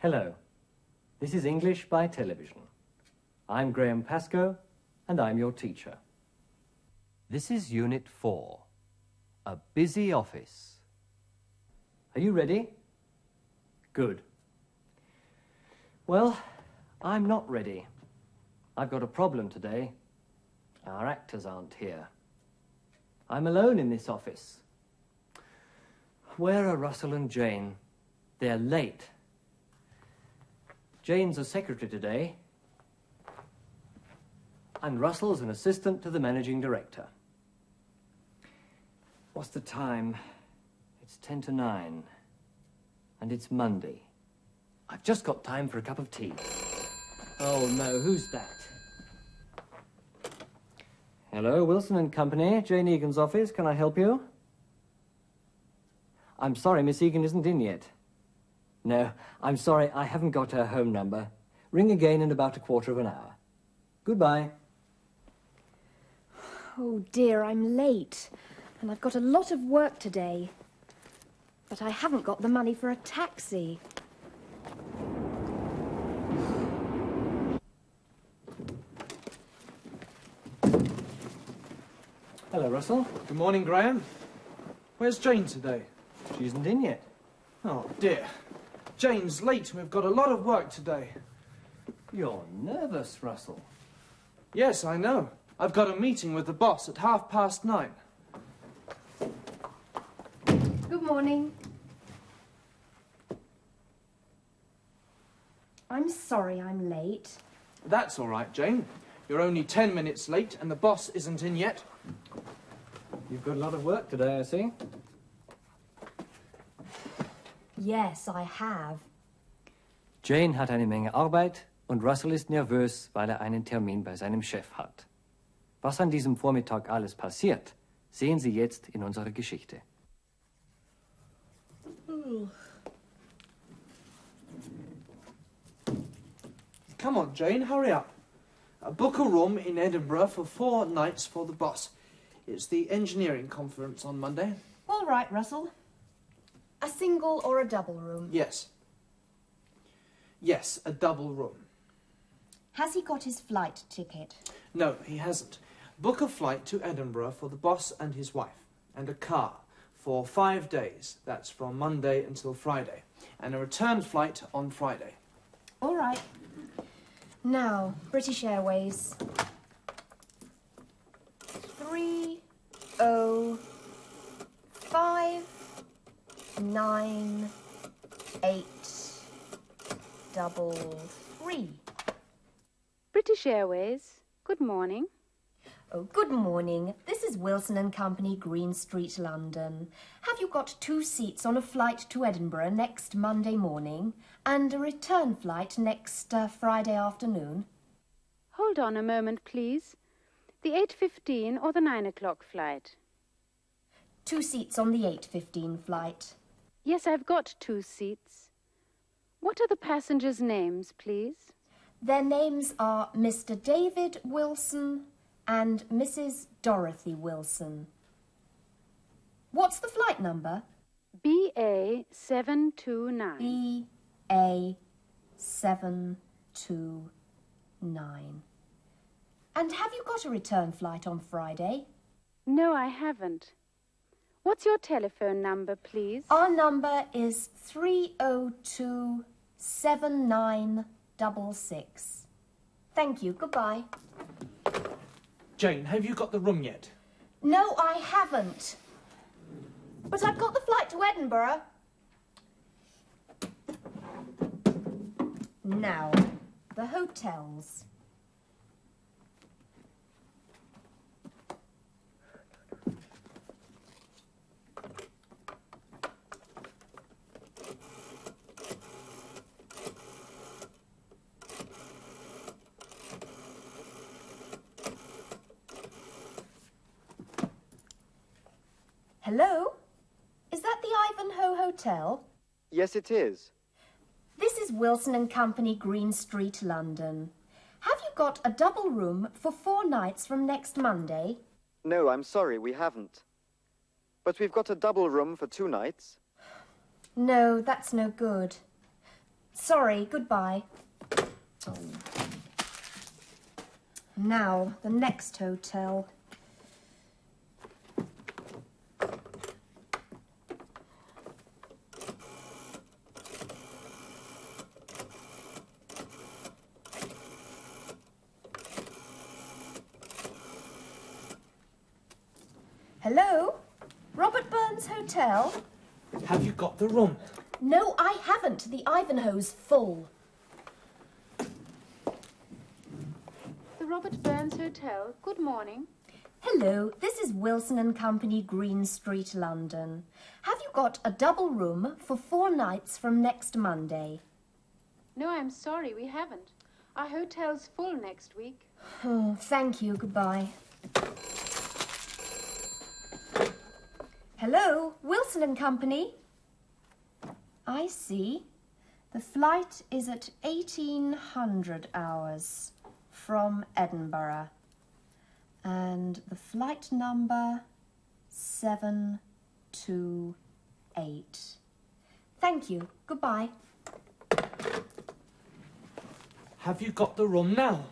Hello. This is English by television. I'm Graham Pascoe, and I'm your teacher. This is Unit 4 A Busy Office. Are you ready? Good. Well, I'm not ready. I've got a problem today. Our actors aren't here. I'm alone in this office. Where are Russell and Jane? They're late. Jane's a secretary today, and Russell's an assistant to the managing director. What's the time? It's ten to nine, and it's Monday. I've just got time for a cup of tea. Oh no, who's that? Hello, Wilson and Company, Jane Egan's office. Can I help you? I'm sorry, Miss Egan isn't in yet. No, I'm sorry, I haven't got her home number. Ring again in about a quarter of an hour. Goodbye. Oh dear, I'm late. And I've got a lot of work today. But I haven't got the money for a taxi. Hello, Russell. Good morning, Graham. Where's Jane today? She isn't in yet. Oh, dear. Jane's late. We've got a lot of work today. You're nervous, Russell. Yes, I know. I've got a meeting with the boss at half past nine. Good morning. I'm sorry I'm late. That's all right, Jane. You're only ten minutes late and the boss isn't in yet. You've got a lot of work today, I see. Yes, I have. Jane hat eine Menge Arbeit und Russell ist nervös, weil er einen Termin bei seinem Chef hat. Was an diesem Vormittag alles passiert, sehen Sie jetzt in unserer Geschichte. Come on, Jane, hurry up. Uh, book a room in Edinburgh for four nights for the boss. It's the engineering conference on Monday. All right, Russell. A single or a double room? Yes. Yes, a double room. Has he got his flight ticket? No, he hasn't. Book a flight to Edinburgh for the boss and his wife, and a car for five days. That's from Monday until Friday, and a return flight on Friday. All right. Now, British Airways. Three oh five nine eight double three. British Airways, good morning. Oh, good morning. This is Wilson and Company, Green Street, London. Have you got two seats on a flight to Edinburgh next Monday morning and a return flight next uh, Friday afternoon? Hold on a moment, please. The 8.15 or the 9 o'clock flight? Two seats on the 8.15 flight. Yes, I've got two seats. What are the passengers' names, please? Their names are Mr. David Wilson and Mrs. Dorothy Wilson. What's the flight number? BA 729. B A seven two nine. And have you got a return flight on Friday? No, I haven't. What's your telephone number, please? Our number is three oh two seven nine double six. Thank you. Goodbye. Jane, have you got the room yet? No, I haven't. But I've got the flight to Edinburgh. Now, the hotels. Hello? Is that the Ivanhoe Hotel? Yes, it is. This is Wilson and Company, Green Street, London. Have you got a double room for four nights from next Monday? No, I'm sorry, we haven't. But we've got a double room for two nights. No, that's no good. Sorry, goodbye. Oh. Now, the next hotel. Hello? Robert Burns Hotel? Have you got the room? No, I haven't. The Ivanhoe's full. The Robert Burns Hotel. Good morning. Hello, this is Wilson and Company, Green Street, London. Have you got a double room for four nights from next Monday? No, I'm sorry, we haven't. Our hotel's full next week. Oh, thank you. Goodbye. Hello, Wilson and Company. I see. The flight is at 1800 hours from Edinburgh. And the flight number 728. Thank you. Goodbye. Have you got the room now?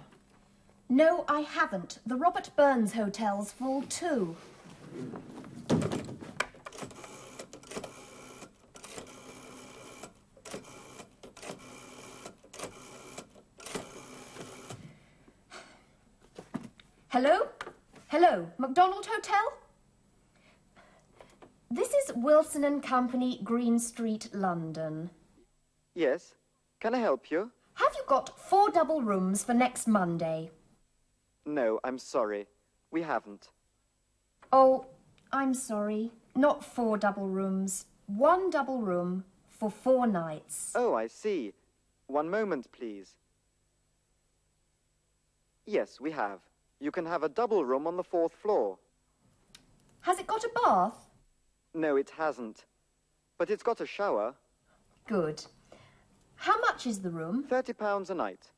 No, I haven't. The Robert Burns Hotel's full too. Hello? Hello, McDonald Hotel? This is Wilson and Company, Green Street, London. Yes? Can I help you? Have you got four double rooms for next Monday? No, I'm sorry. We haven't. Oh, I'm sorry. Not four double rooms. One double room for four nights. Oh, I see. One moment, please. Yes, we have. You can have a double room on the fourth floor. Has it got a bath? No, it hasn't. But it's got a shower. Good. How much is the room? Thirty pounds a night.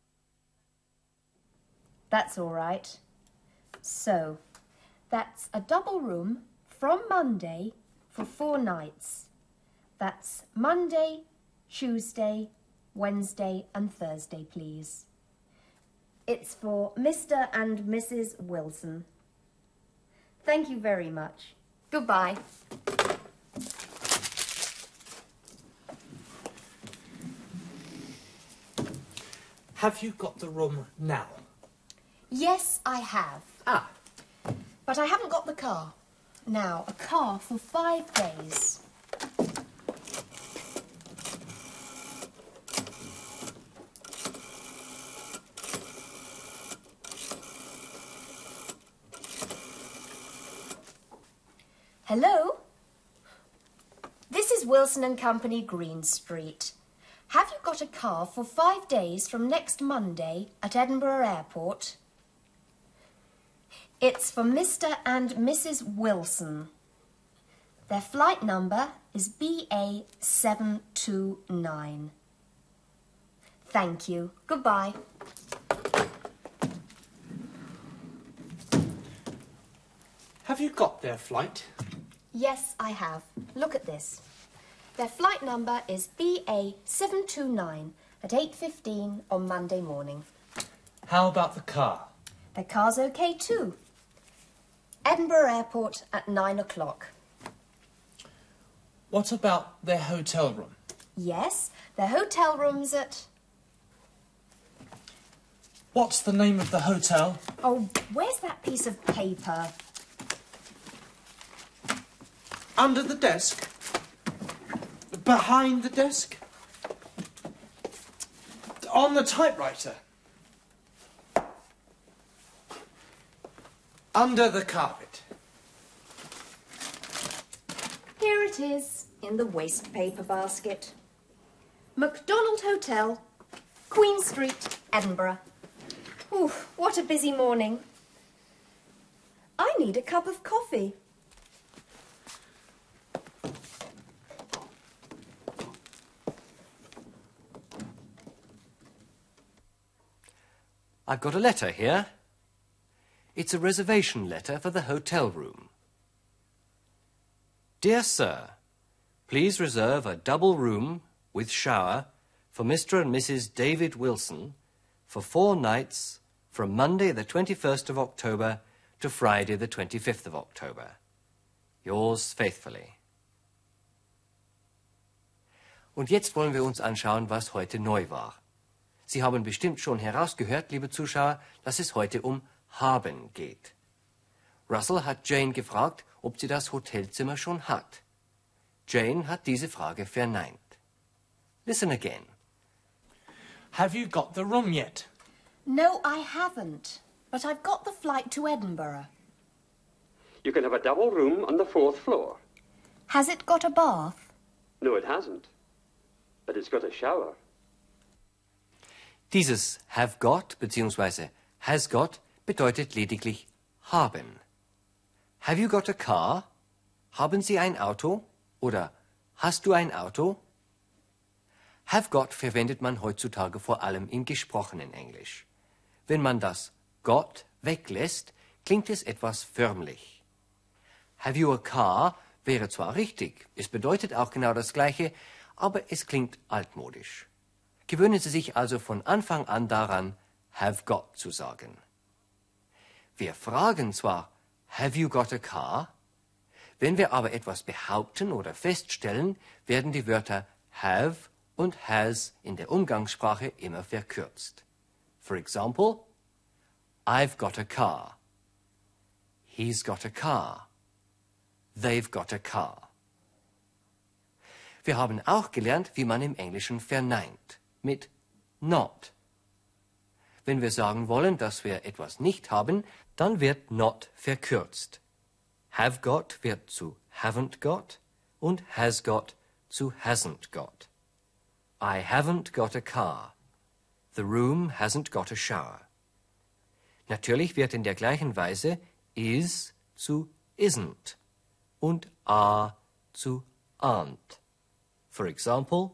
That's all right. So, that's a double room from Monday for four nights. That's Monday, Tuesday, Wednesday, and Thursday, please. It's for Mr. and Mrs. Wilson. Thank you very much. Goodbye. Have you got the room now? Yes, I have. Ah, But I haven't got the car. Now, a car for five days. Hello? This is Wilson and Company, Green Street. Have you got a car for five days from next Monday at Edinburgh Airport? It's for Mr. and Mrs. Wilson. Their flight number is BA729. Thank you. Goodbye. have you got their flight? Yes, I have. Look at this. Their flight number is BA729 at 8.15 on Monday morning. How about the car? The car's okay too. Edinburgh Airport at 9 o'clock. What about their hotel room? Yes, their hotel room's at... What's the name of the hotel? Oh, where's that piece of paper? Under the desk? Behind the desk? On the typewriter? Under the carpet? Here it is, in the waste paper basket. McDonald Hotel, Queen Street, Edinburgh. Ooh, what a busy morning. I need a cup of coffee. I've got a letter here. It's a reservation letter for the hotel room. Dear Sir, please reserve a double room with shower for Mr. and Mrs. David Wilson for four nights from Monday the 21st of October to Friday the 25th of October. Yours faithfully. Und jetzt wollen wir uns anschauen, was heute neu war. Sie haben bestimmt schon herausgehört, liebe Zuschauer, dass es heute um haben geht. Russell hat Jane gefragt, ob sie das Hotelzimmer schon hat. Jane hat diese Frage verneint. Listen again. Have you got the room yet? No, I haven't. But I've got the flight to Edinburgh. You can have a double room on the fourth floor. Has it got a bath? No, it hasn't. But it's got a shower. Dieses have got bzw. has got bedeutet lediglich haben. Have you got a car? Haben Sie ein Auto? Oder hast du ein Auto? Have got verwendet man heutzutage vor allem im gesprochenen Englisch. Wenn man das got weglässt, klingt es etwas förmlich. Have you a car wäre zwar richtig, es bedeutet auch genau das Gleiche, aber es klingt altmodisch. Gewöhnen Sie sich also von Anfang an daran, have got zu sagen. Wir fragen zwar, have you got a car? Wenn wir aber etwas behaupten oder feststellen, werden die Wörter have und has in der Umgangssprache immer verkürzt. For example, I've got a car. He's got a car. They've got a car. Wir haben auch gelernt, wie man im Englischen verneint. Mit not. Wenn wir sagen wollen, dass wir etwas nicht haben, dann wird not verkürzt. Have got wird zu haven't got und has got zu hasn't got. I haven't got a car. The room hasn't got a shower. Natürlich wird in der gleichen Weise is zu isn't und are zu aren't. For example,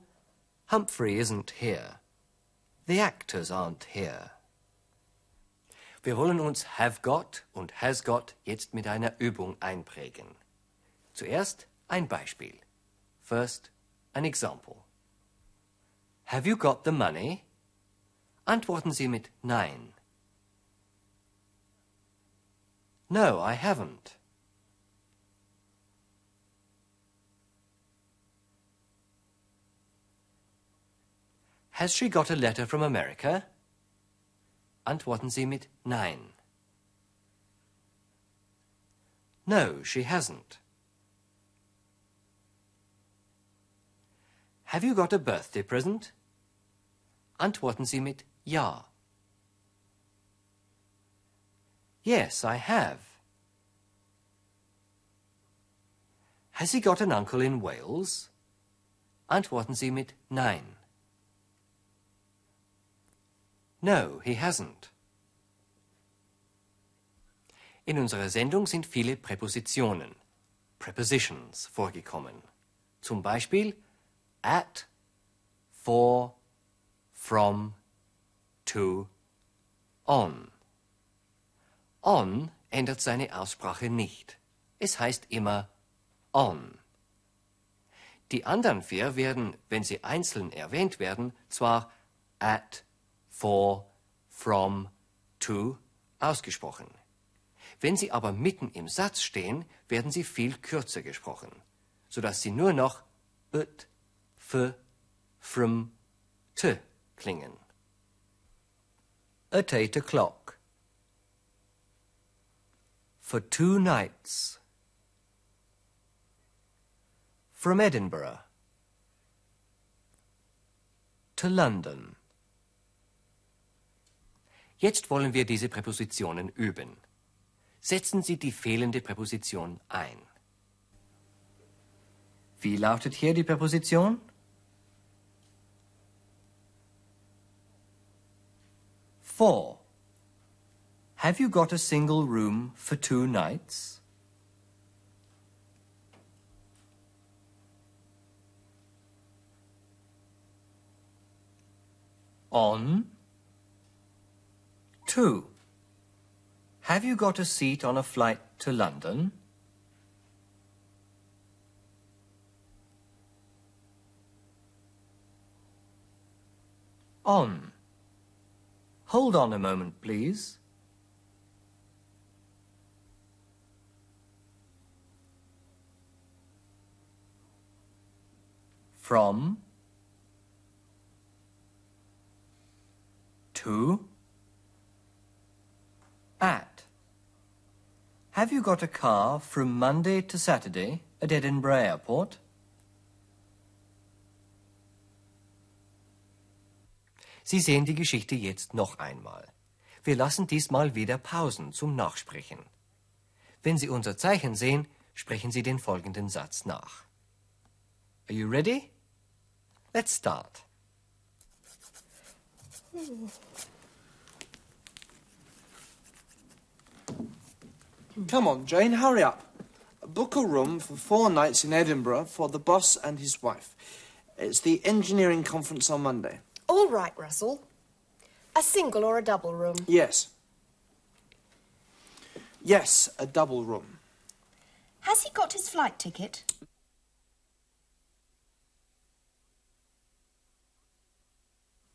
Humphrey isn't here. The actors aren't here. Wir wollen uns have got und has got jetzt mit einer Übung einprägen. Zuerst ein Beispiel. First, an example. Have you got the money? Antworten Sie mit Nein. No, I haven't. Has she got a letter from America? Antworten Sie mit Nein. No, she hasn't. Have you got a birthday present? Antworten Sie mit Ja. Yes, I have. Has he got an uncle in Wales? Antworten Sie mit Nein. No, he hasn't. In unserer Sendung sind viele Präpositionen, Prepositions, vorgekommen. Zum Beispiel at, for, from, to, on. On ändert seine Aussprache nicht. Es heißt immer on. Die anderen vier werden, wenn sie einzeln erwähnt werden, zwar at, for, from, to ausgesprochen. Wenn sie aber mitten im Satz stehen, werden sie viel kürzer gesprochen, sodass sie nur noch ut, f, from, t klingen. At eight o'clock. For two nights. From Edinburgh. To London. Jetzt wollen wir diese Präpositionen üben. Setzen Sie die fehlende Präposition ein. Wie lautet hier die Präposition? For. Have you got a single room for two nights? On. To. Have you got a seat on a flight to London? On. Hold on a moment, please. From. To. At. Have you got a car from Monday to Saturday at Edinburgh Airport? Sie sehen die Geschichte jetzt noch einmal. Wir lassen diesmal wieder Pausen zum Nachsprechen. Wenn Sie unser Zeichen sehen, sprechen Sie den folgenden Satz nach. Are you ready? Let's start. Come on, Jane, hurry up. Book a room for four nights in Edinburgh for the boss and his wife. It's the engineering conference on Monday. All right, Russell. A single or a double room? Yes. Yes, a double room. Has he got his flight ticket?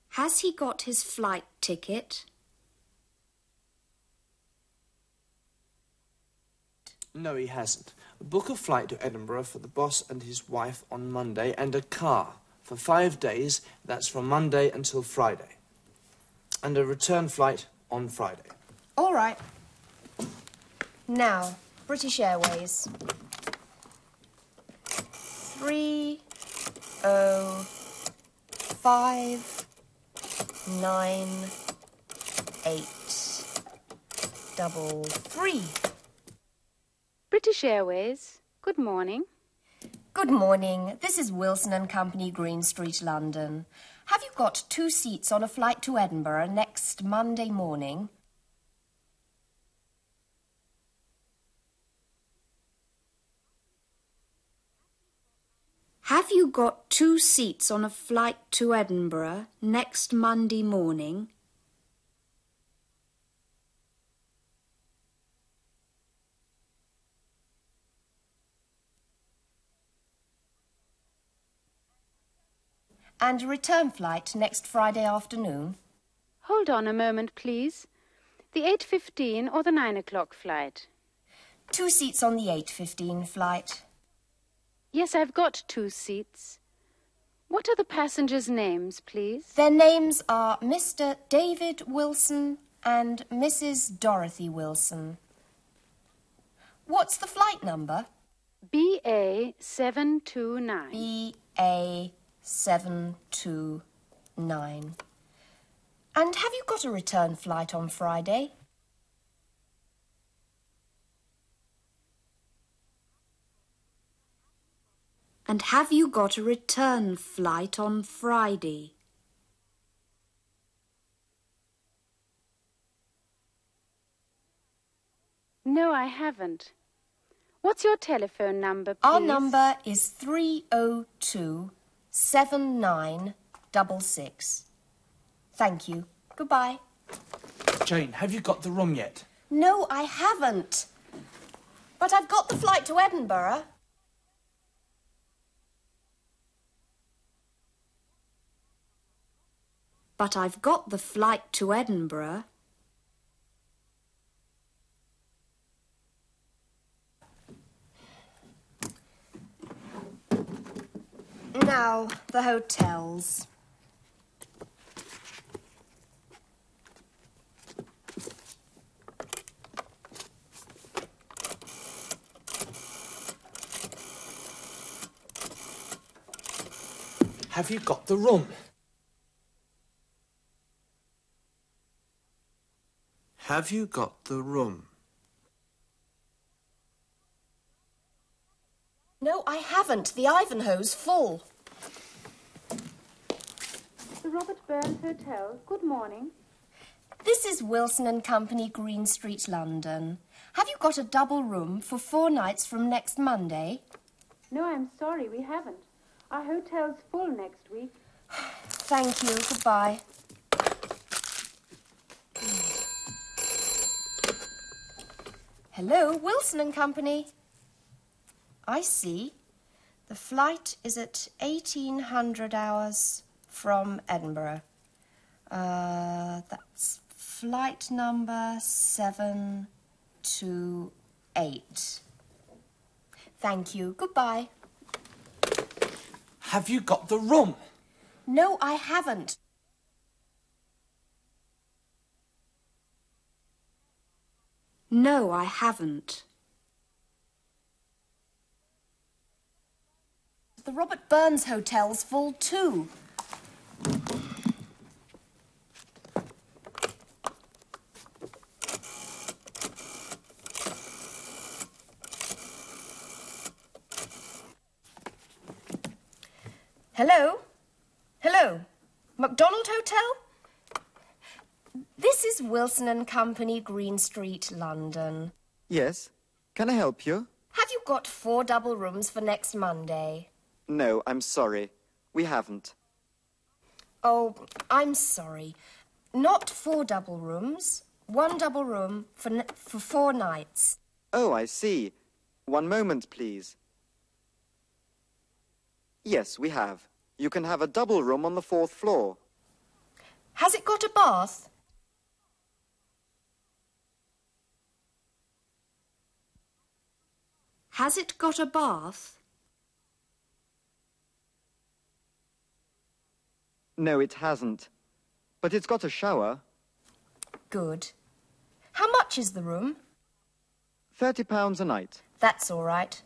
Has he got his flight ticket? No, he hasn't. Book a flight to Edinburgh for the boss and his wife on Monday and a car for five days. That's from Monday until Friday. And a return flight on Friday. All right. Now, British Airways. Three oh five nine eight double three. British Airways, good morning. Good morning. This is Wilson and Company, Green Street, London. Have you got two seats on a flight to Edinburgh next Monday morning? Have you got two seats on a flight to Edinburgh next Monday morning? And a return flight next Friday afternoon? Hold on a moment, please. The 8.15 or the 9 o'clock flight? Two seats on the 8.15 flight. Yes, I've got two seats. What are the passengers' names, please? Their names are Mr. David Wilson and Mrs. Dorothy Wilson. What's the flight number? BA 729. BA 729. And have you got a return flight on Friday? And have you got a return flight on Friday? No, I haven't. What's your telephone number, please? Our number is 302 7966. Thank you. Goodbye. Jane, have you got the room yet? No, I haven't. But I've got the flight to Edinburgh. But I've got the flight to Edinburgh. Now, the hotels. Have you got the room? Have you got the room? No, I haven't. The Ivanhoe's full. The Robert Burns Hotel, good morning. This is Wilson and Company, Green Street, London. Have you got a double room for four nights from next Monday? No, I'm sorry, we haven't. Our hotel's full next week. Thank you. Goodbye. Hello, Wilson and Company. I see. The flight is at 1800 hours from Edinburgh. Uh, that's flight number 728. Thank you. Goodbye. Have you got the room? No, I haven't. No, I haven't. The Robert Burns Hotel's full too. Hello? Hello? McDonald Hotel? This is Wilson and Company, Green Street, London. Yes? Can I help you? Have you got four double rooms for next Monday? No, I'm sorry. We haven't. Oh, I'm sorry. Not four double rooms. One double room for, for four nights. Oh, I see. One moment, please. Yes, we have. You can have a double room on the fourth floor. Has it got a bath? Has it got a bath? No, it hasn't. But it's got a shower. Good. How much is the room? Thirty pounds a night. That's all right.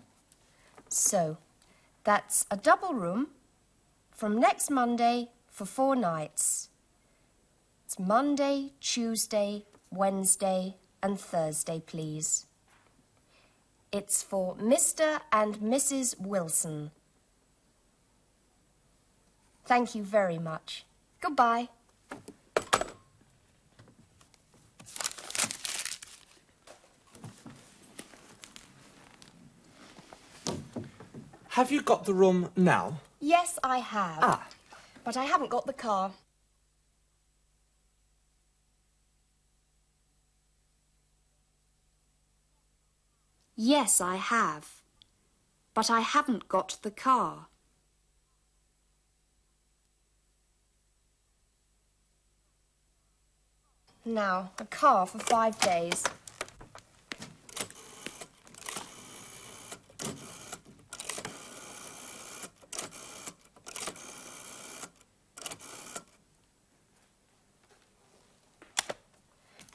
So, that's a double room from next Monday for four nights. It's Monday, Tuesday, Wednesday, and Thursday, please. It's for Mr. and Mrs. Wilson. Thank you very much. Goodbye. Have you got the room now? Yes, I have. Ah. But I haven't got the car. Yes, I have. But I haven't got the car. Now, a car for five days.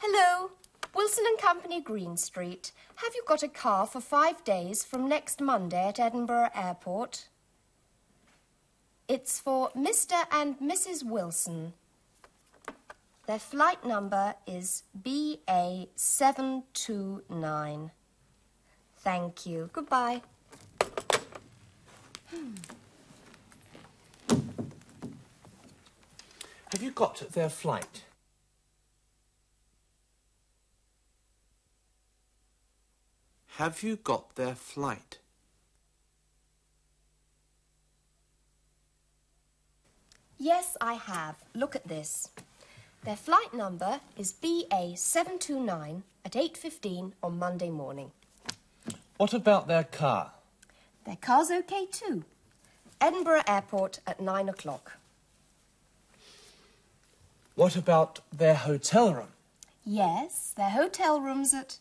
Hello, Company, Green Street. Have you got a car for five days from next Monday at Edinburgh Airport? It's for Mr. and Mrs. Wilson. Their flight number is BA729. Thank you. Goodbye. Have you got their flight? Have you got their flight? Yes, I have. Look at this. Their flight number is BA729 at 8.15 on Monday morning. What about their car? Their car's okay too. Edinburgh Airport at 9 o'clock. What about their hotel room? Yes, their hotel room's at...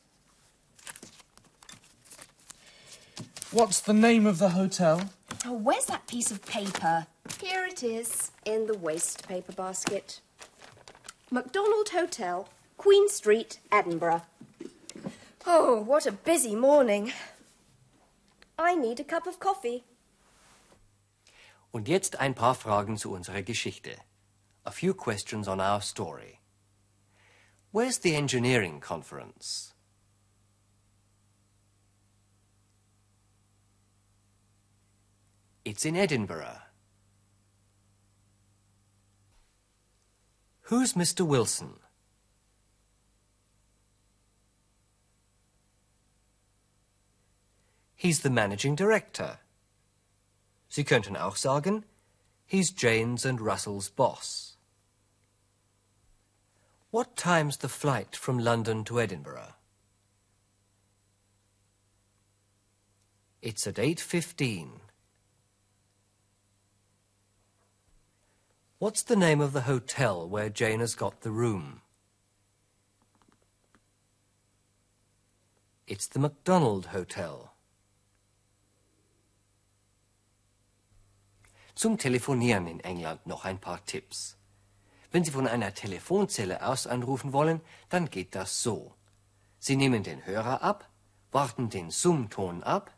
What's the name of the hotel? Oh, where's that piece of paper? Here it is, in the waste paper basket. MacDonald Hotel, Queen Street, Edinburgh. Oh, what a busy morning. I need a cup of coffee. Und jetzt ein paar Fragen zu unserer Geschichte. A few questions on our story. Where's the engineering conference? It's in Edinburgh. Who's Mr. Wilson? He's the managing director. Sie könnten auch sagen, he's Jane's and Russell's boss. What time's the flight from London to Edinburgh? It's at 8.15. What's the name of the hotel where Jane has got the room? It's the MacDonald Hotel. Zum Telefonieren in England noch ein paar Tipps. Wenn Sie von einer Telefonzelle aus anrufen wollen, dann geht das so. Sie nehmen den Hörer ab, warten den Summton ab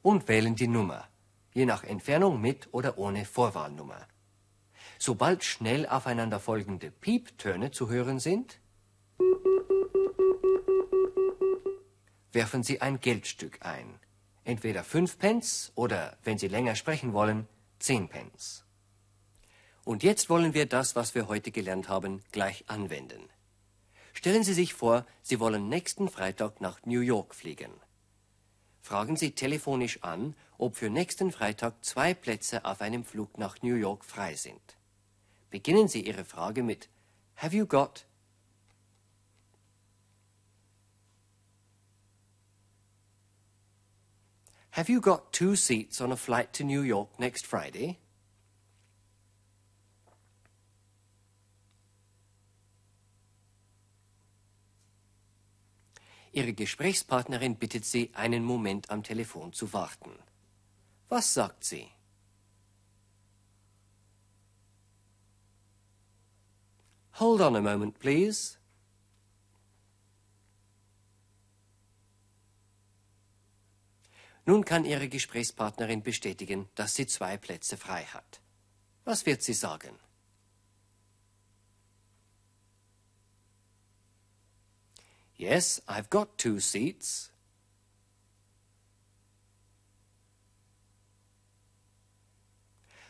und wählen die Nummer, je nach Entfernung mit oder ohne Vorwahlnummer. Sobald schnell aufeinanderfolgende Pieptöne zu hören sind, werfen Sie ein Geldstück ein. Entweder fünf Pence oder, wenn Sie länger sprechen wollen, zehn Pence. Und jetzt wollen wir das, was wir heute gelernt haben, gleich anwenden. Stellen Sie sich vor, Sie wollen nächsten Freitag nach New York fliegen. Fragen Sie telefonisch an, ob für nächsten Freitag zwei Plätze auf einem Flug nach New York frei sind. Beginnen Sie Ihre Frage mit Have you got? Have you got two seats on a flight to New York next Friday? Ihre Gesprächspartnerin bittet Sie, einen Moment am Telefon zu warten. Was sagt sie? Hold on a moment, please. Nun kann Ihre Gesprächspartnerin bestätigen, dass sie zwei Plätze frei hat. Was wird sie sagen? Yes, I've got two seats.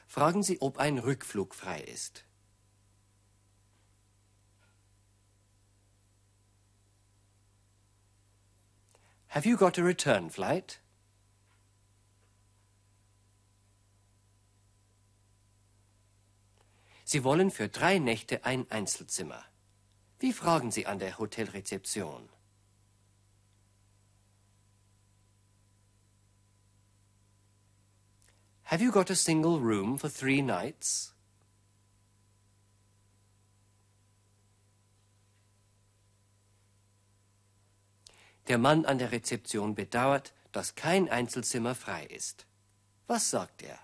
Fragen Sie, ob ein Rückflug frei ist. Have you got a return flight? Sie wollen für drei Nächte ein Einzelzimmer. Wie fragen Sie an der Hotelrezeption? Have you got a single room for three nights? Der Mann an der Rezeption bedauert, dass kein Einzelzimmer frei ist. Was sagt er?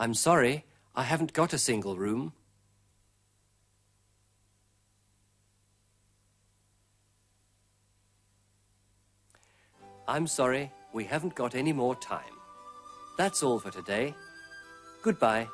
I'm sorry, I haven't got a single room. I'm sorry, we haven't got any more time. That's all for today. Goodbye.